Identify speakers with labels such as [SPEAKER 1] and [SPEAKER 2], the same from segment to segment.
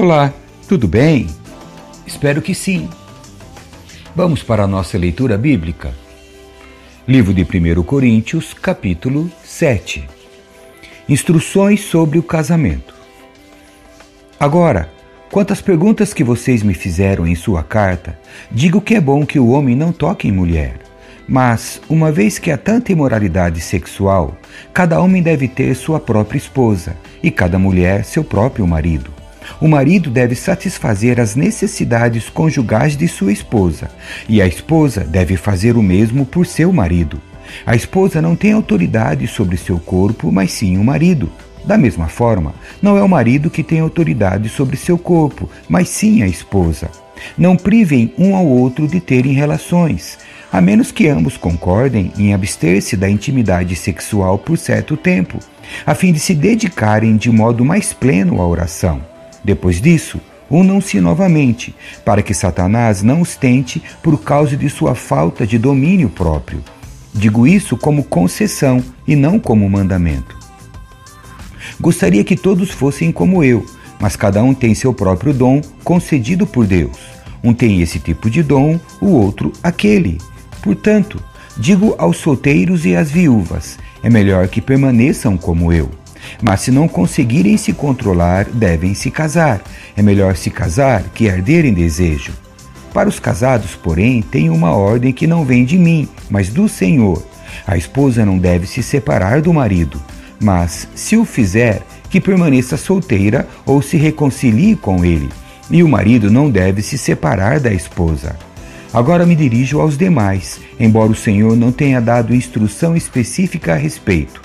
[SPEAKER 1] Olá, tudo bem? Espero que sim. Vamos para a nossa leitura bíblica. Livro de 1 Coríntios, capítulo 7. Instruções sobre o casamento. Agora, quanto às perguntas que vocês me fizeram em sua carta, digo que é bom que o homem não toque em mulher. Mas, uma vez que há tanta imoralidade sexual, cada homem deve ter sua própria esposa e cada mulher seu próprio marido. O marido deve satisfazer as necessidades conjugais de sua esposa, e a esposa deve fazer o mesmo por seu marido. A esposa não tem autoridade sobre seu corpo, mas sim o marido. Da mesma forma, não é o marido que tem autoridade sobre seu corpo, mas sim a esposa. Não privem um ao outro de terem relações, a menos que ambos concordem em abster-se da intimidade sexual por certo tempo, a fim de se dedicarem de modo mais pleno à oração. Depois disso, unam-se novamente, para que Satanás não os tente por causa de sua falta de domínio próprio. Digo isso como concessão e não como mandamento. Gostaria que todos fossem como eu, mas cada um tem seu próprio dom concedido por Deus. Um tem esse tipo de dom, o outro aquele. Portanto, digo aos solteiros e às viúvas: é melhor que permaneçam como eu. Mas se não conseguirem se controlar, devem se casar. É melhor se casar que arder em desejo. Para os casados, porém, tem uma ordem que não vem de mim, mas do Senhor. A esposa não deve se separar do marido, mas, se o fizer, que permaneça solteira ou se reconcilie com ele. E o marido não deve se separar da esposa. Agora me dirijo aos demais, embora o Senhor não tenha dado instrução específica a respeito.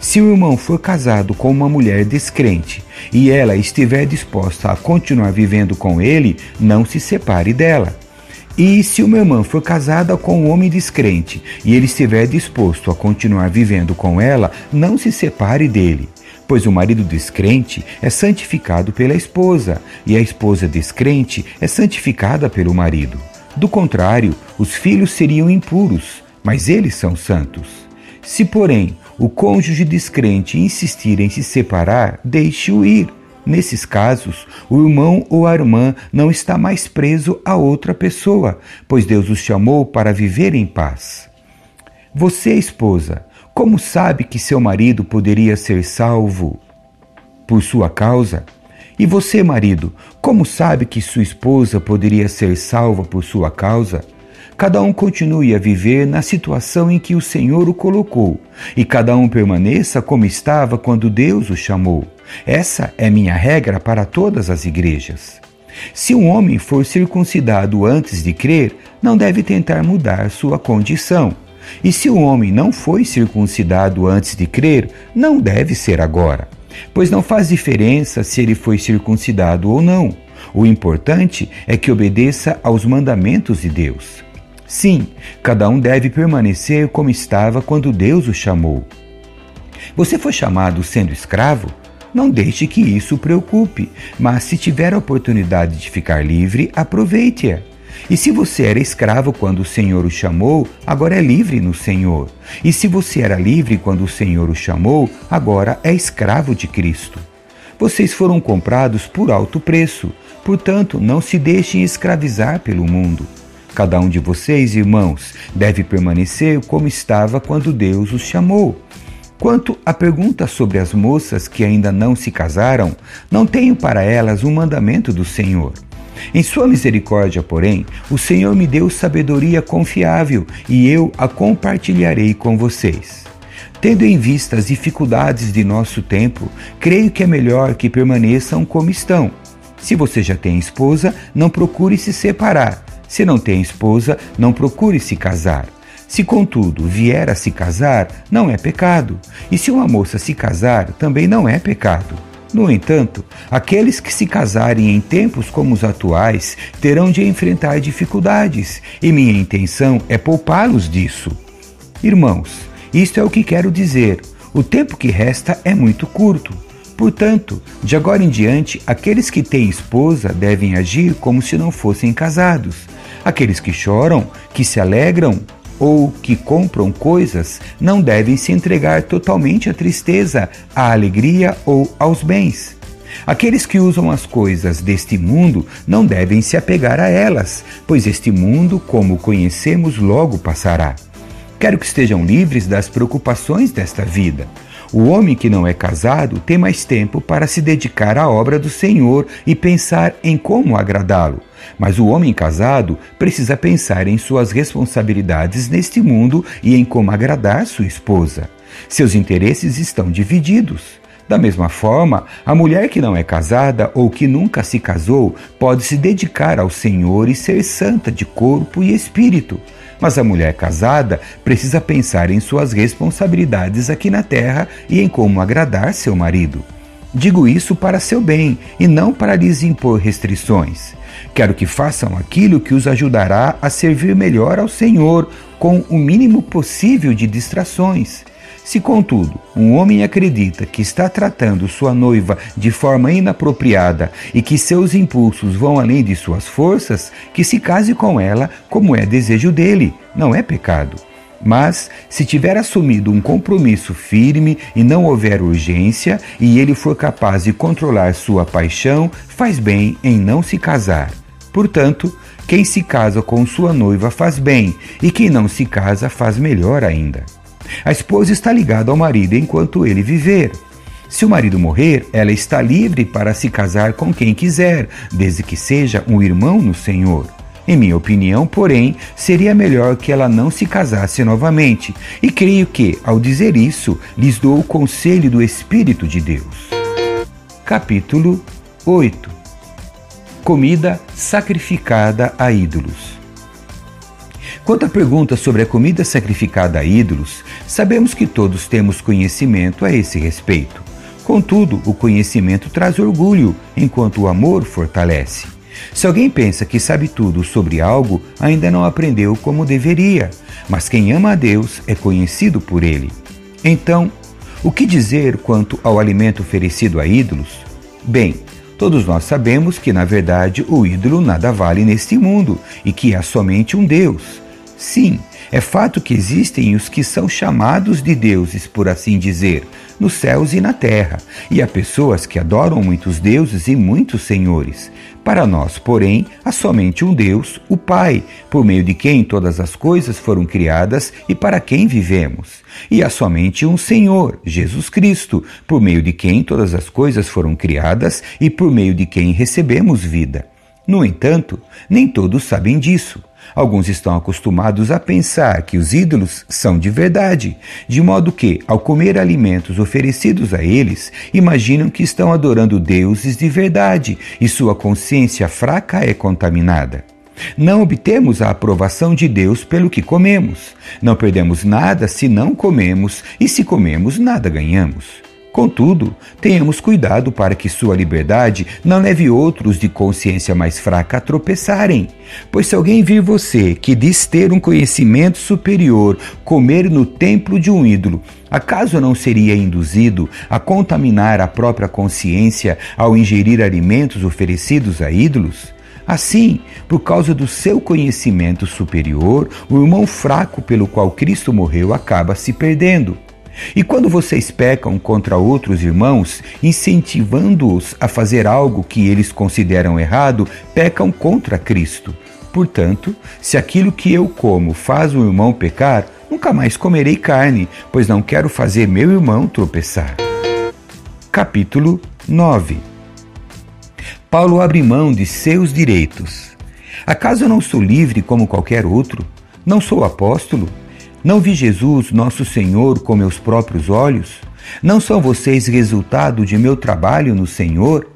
[SPEAKER 1] Se o irmão for casado com uma mulher descrente e ela estiver disposta a continuar vivendo com ele, não se separe dela. E se uma irmã for casada com um homem descrente e ele estiver disposto a continuar vivendo com ela, não se separe dele. Pois o marido descrente é santificado pela esposa, e a esposa descrente é santificada pelo marido. Do contrário, os filhos seriam impuros, mas eles são santos. Se, porém, o cônjuge descrente insistir em se separar, deixe-o ir. Nesses casos, o irmão ou a irmã não está mais preso a outra pessoa, pois Deus os chamou para viver em paz. Você, esposa, como sabe que seu marido poderia ser salvo por sua causa? E você, marido, como sabe que sua esposa poderia ser salva por sua causa? Cada um continue a viver na situação em que o Senhor o colocou, e cada um permaneça como estava quando Deus o chamou. Essa é minha regra para todas as igrejas. Se um homem for circuncidado antes de crer, não deve tentar mudar sua condição. E se o homem não foi circuncidado antes de crer, não deve ser agora. Pois não faz diferença se ele foi circuncidado ou não. O importante é que obedeça aos mandamentos de Deus. Sim, cada um deve permanecer como estava quando Deus o chamou. Você foi chamado sendo escravo? Não deixe que isso o preocupe, mas se tiver a oportunidade de ficar livre, aproveite-a. E se você era escravo quando o Senhor o chamou, agora é livre no Senhor. E se você era livre quando o Senhor o chamou, agora é escravo de Cristo. Vocês foram comprados por alto preço, portanto, não se deixem escravizar pelo mundo. Cada um de vocês, irmãos, deve permanecer como estava quando Deus os chamou. Quanto à pergunta sobre as moças que ainda não se casaram, não tenho para elas um mandamento do Senhor. Em sua misericórdia, porém, o Senhor me deu sabedoria confiável e eu a compartilharei com vocês. Tendo em vista as dificuldades de nosso tempo, creio que é melhor que permaneçam como estão. Se você já tem esposa, não procure se separar, se não tem esposa, não procure se casar. Se, contudo, vier a se casar, não é pecado. E se uma moça se casar, também não é pecado. No entanto, aqueles que se casarem em tempos como os atuais terão de enfrentar dificuldades, e minha intenção é poupá-los disso. Irmãos, isto é o que quero dizer: o tempo que resta é muito curto. Portanto, de agora em diante, aqueles que têm esposa devem agir como se não fossem casados Aqueles que choram, que se alegram ou que compram coisas não devem se entregar totalmente à tristeza, à alegria ou aos bens. Aqueles que usam as coisas deste mundo não devem se apegar a elas, pois este mundo, como conhecemos, logo passará. Quero que estejam livres das preocupações desta vida. O homem que não é casado tem mais tempo para se dedicar à obra do Senhor e pensar em como agradá-lo. Mas o homem casado precisa pensar em suas responsabilidades neste mundo e em como agradar sua esposa. Seus interesses estão divididos. Da mesma forma, a mulher que não é casada ou que nunca se casou pode se dedicar ao Senhor e ser santa de corpo e espírito. Mas a mulher casada precisa pensar em suas responsabilidades aqui na terra e em como agradar seu marido. Digo isso para seu bem e não para lhes impor restrições. Quero que façam aquilo que os ajudará a servir melhor ao Senhor, com o mínimo possível de distrações. Se, contudo, um homem acredita que está tratando sua noiva de forma inapropriada e que seus impulsos vão além de suas forças, que se case com ela como é desejo dele, não é pecado. Mas, se tiver assumido um compromisso firme e não houver urgência, e ele for capaz de controlar sua paixão, faz bem em não se casar. Portanto, quem se casa com sua noiva faz bem, e quem não se casa faz melhor ainda. A esposa está ligada ao marido enquanto ele viver. Se o marido morrer, ela está livre para se casar com quem quiser, desde que seja um irmão no Senhor. Em minha opinião, porém, seria melhor que ela não se casasse novamente, e creio que, ao dizer isso, lhes dou o conselho do Espírito de Deus. Capítulo 8 Comida sacrificada a ídolos. Quanto à pergunta sobre a comida sacrificada a ídolos, sabemos que todos temos conhecimento a esse respeito. Contudo, o conhecimento traz orgulho, enquanto o amor fortalece. Se alguém pensa que sabe tudo sobre algo, ainda não aprendeu como deveria, mas quem ama a Deus é conhecido por ele. Então, o que dizer quanto ao alimento oferecido a ídolos? Bem, todos nós sabemos que, na verdade, o ídolo nada vale neste mundo e que há somente um Deus. Sim, é fato que existem os que são chamados de deuses, por assim dizer, nos céus e na terra, e há pessoas que adoram muitos deuses e muitos senhores. Para nós, porém, há somente um Deus, o Pai, por meio de quem todas as coisas foram criadas e para quem vivemos. E há somente um Senhor, Jesus Cristo, por meio de quem todas as coisas foram criadas e por meio de quem recebemos vida. No entanto, nem todos sabem disso. Alguns estão acostumados a pensar que os ídolos são de verdade, de modo que, ao comer alimentos oferecidos a eles, imaginam que estão adorando deuses de verdade e sua consciência fraca é contaminada. Não obtemos a aprovação de Deus pelo que comemos. Não perdemos nada se não comemos, e se comemos, nada ganhamos. Contudo, tenhamos cuidado para que sua liberdade não leve outros de consciência mais fraca a tropeçarem. Pois se alguém vir você, que diz ter um conhecimento superior, comer no templo de um ídolo, acaso não seria induzido a contaminar a própria consciência ao ingerir alimentos oferecidos a ídolos? Assim, por causa do seu conhecimento superior, o irmão fraco pelo qual Cristo morreu acaba se perdendo. E quando vocês pecam contra outros irmãos, incentivando-os a fazer algo que eles consideram errado, pecam contra Cristo. Portanto, se aquilo que eu como faz o irmão pecar, nunca mais comerei carne, pois não quero fazer meu irmão tropeçar. Capítulo 9 Paulo abre mão de seus direitos. Acaso eu não sou livre como qualquer outro? Não sou apóstolo? Não vi Jesus, nosso Senhor, com meus próprios olhos? Não são vocês resultado de meu trabalho no Senhor?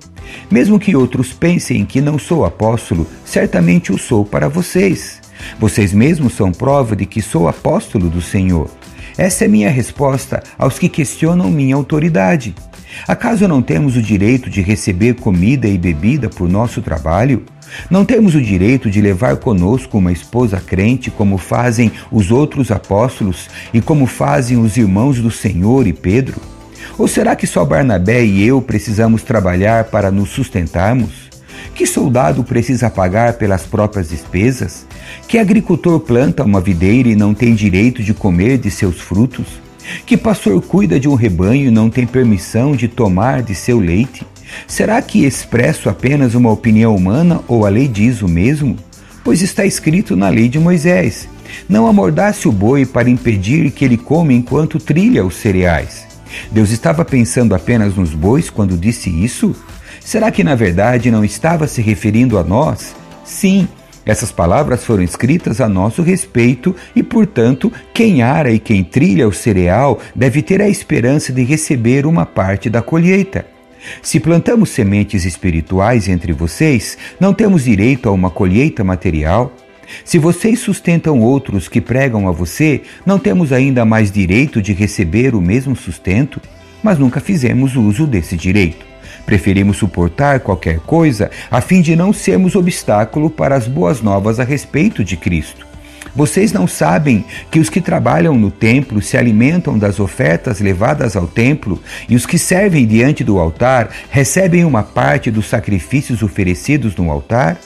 [SPEAKER 1] Mesmo que outros pensem que não sou apóstolo, certamente o sou para vocês. Vocês mesmos são prova de que sou apóstolo do Senhor. Essa é minha resposta aos que questionam minha autoridade. Acaso não temos o direito de receber comida e bebida por nosso trabalho? Não temos o direito de levar conosco uma esposa crente, como fazem os outros apóstolos e como fazem os irmãos do Senhor e Pedro? Ou será que só Barnabé e eu precisamos trabalhar para nos sustentarmos? Que soldado precisa pagar pelas próprias despesas? Que agricultor planta uma videira e não tem direito de comer de seus frutos? Que pastor cuida de um rebanho e não tem permissão de tomar de seu leite? Será que expresso apenas uma opinião humana ou a lei diz o mesmo? Pois está escrito na lei de Moisés: Não amordace o boi para impedir que ele coma enquanto trilha os cereais. Deus estava pensando apenas nos bois quando disse isso? Será que na verdade não estava se referindo a nós? Sim, essas palavras foram escritas a nosso respeito e, portanto, quem ara e quem trilha o cereal deve ter a esperança de receber uma parte da colheita. Se plantamos sementes espirituais entre vocês, não temos direito a uma colheita material? Se vocês sustentam outros que pregam a você, não temos ainda mais direito de receber o mesmo sustento? Mas nunca fizemos uso desse direito. Preferimos suportar qualquer coisa a fim de não sermos obstáculo para as boas novas a respeito de Cristo. Vocês não sabem que os que trabalham no templo se alimentam das ofertas levadas ao templo e os que servem diante do altar recebem uma parte dos sacrifícios oferecidos no altar?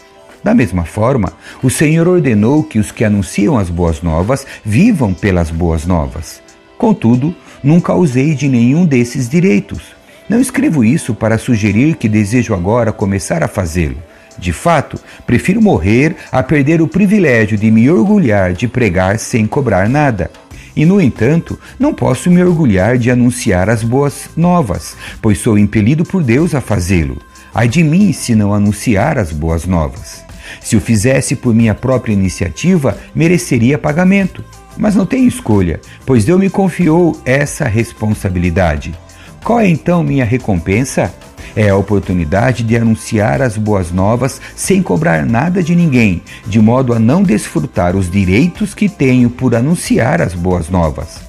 [SPEAKER 1] Da mesma forma, o Senhor ordenou que os que anunciam as boas novas vivam pelas boas novas. Contudo, nunca usei de nenhum desses direitos. Não escrevo isso para sugerir que desejo agora começar a fazê-lo. De fato, prefiro morrer a perder o privilégio de me orgulhar de pregar sem cobrar nada. E, no entanto, não posso me orgulhar de anunciar as boas novas, pois sou impelido por Deus a fazê-lo. Ai de mim se não anunciar as boas novas. Se o fizesse por minha própria iniciativa, mereceria pagamento. Mas não tenho escolha, pois Deus me confiou essa responsabilidade. Qual é então minha recompensa? É a oportunidade de anunciar as boas novas sem cobrar nada de ninguém, de modo a não desfrutar os direitos que tenho por anunciar as boas novas.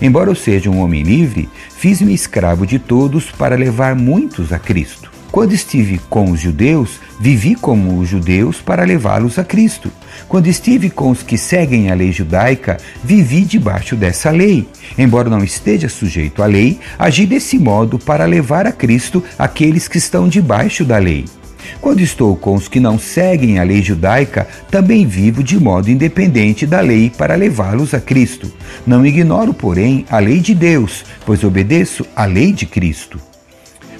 [SPEAKER 1] Embora eu seja um homem livre, fiz-me escravo de todos para levar muitos a Cristo. Quando estive com os judeus, vivi como os judeus para levá-los a Cristo. Quando estive com os que seguem a lei judaica, vivi debaixo dessa lei. Embora não esteja sujeito à lei, agi desse modo para levar a Cristo aqueles que estão debaixo da lei. Quando estou com os que não seguem a lei judaica, também vivo de modo independente da lei para levá-los a Cristo. Não ignoro, porém, a lei de Deus, pois obedeço à lei de Cristo.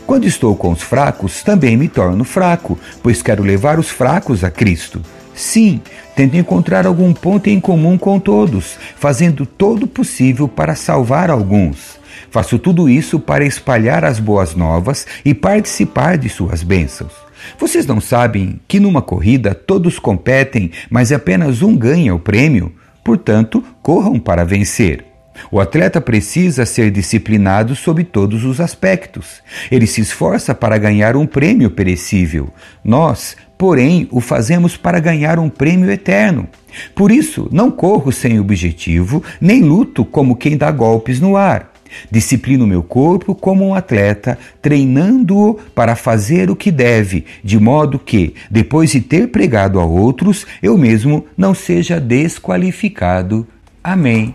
[SPEAKER 1] Quando estou com os fracos, também me torno fraco, pois quero levar os fracos a Cristo. Sim, tento encontrar algum ponto em comum com todos, fazendo todo o possível para salvar alguns. Faço tudo isso para espalhar as boas novas e participar de suas bênçãos. Vocês não sabem que numa corrida todos competem, mas apenas um ganha o prêmio? Portanto, corram para vencer. O atleta precisa ser disciplinado sob todos os aspectos. Ele se esforça para ganhar um prêmio perecível. Nós, porém, o fazemos para ganhar um prêmio eterno. Por isso, não corro sem objetivo, nem luto como quem dá golpes no ar. Disciplino meu corpo como um atleta, treinando-o para fazer o que deve, de modo que, depois de ter pregado a outros, eu mesmo não seja desqualificado. Amém.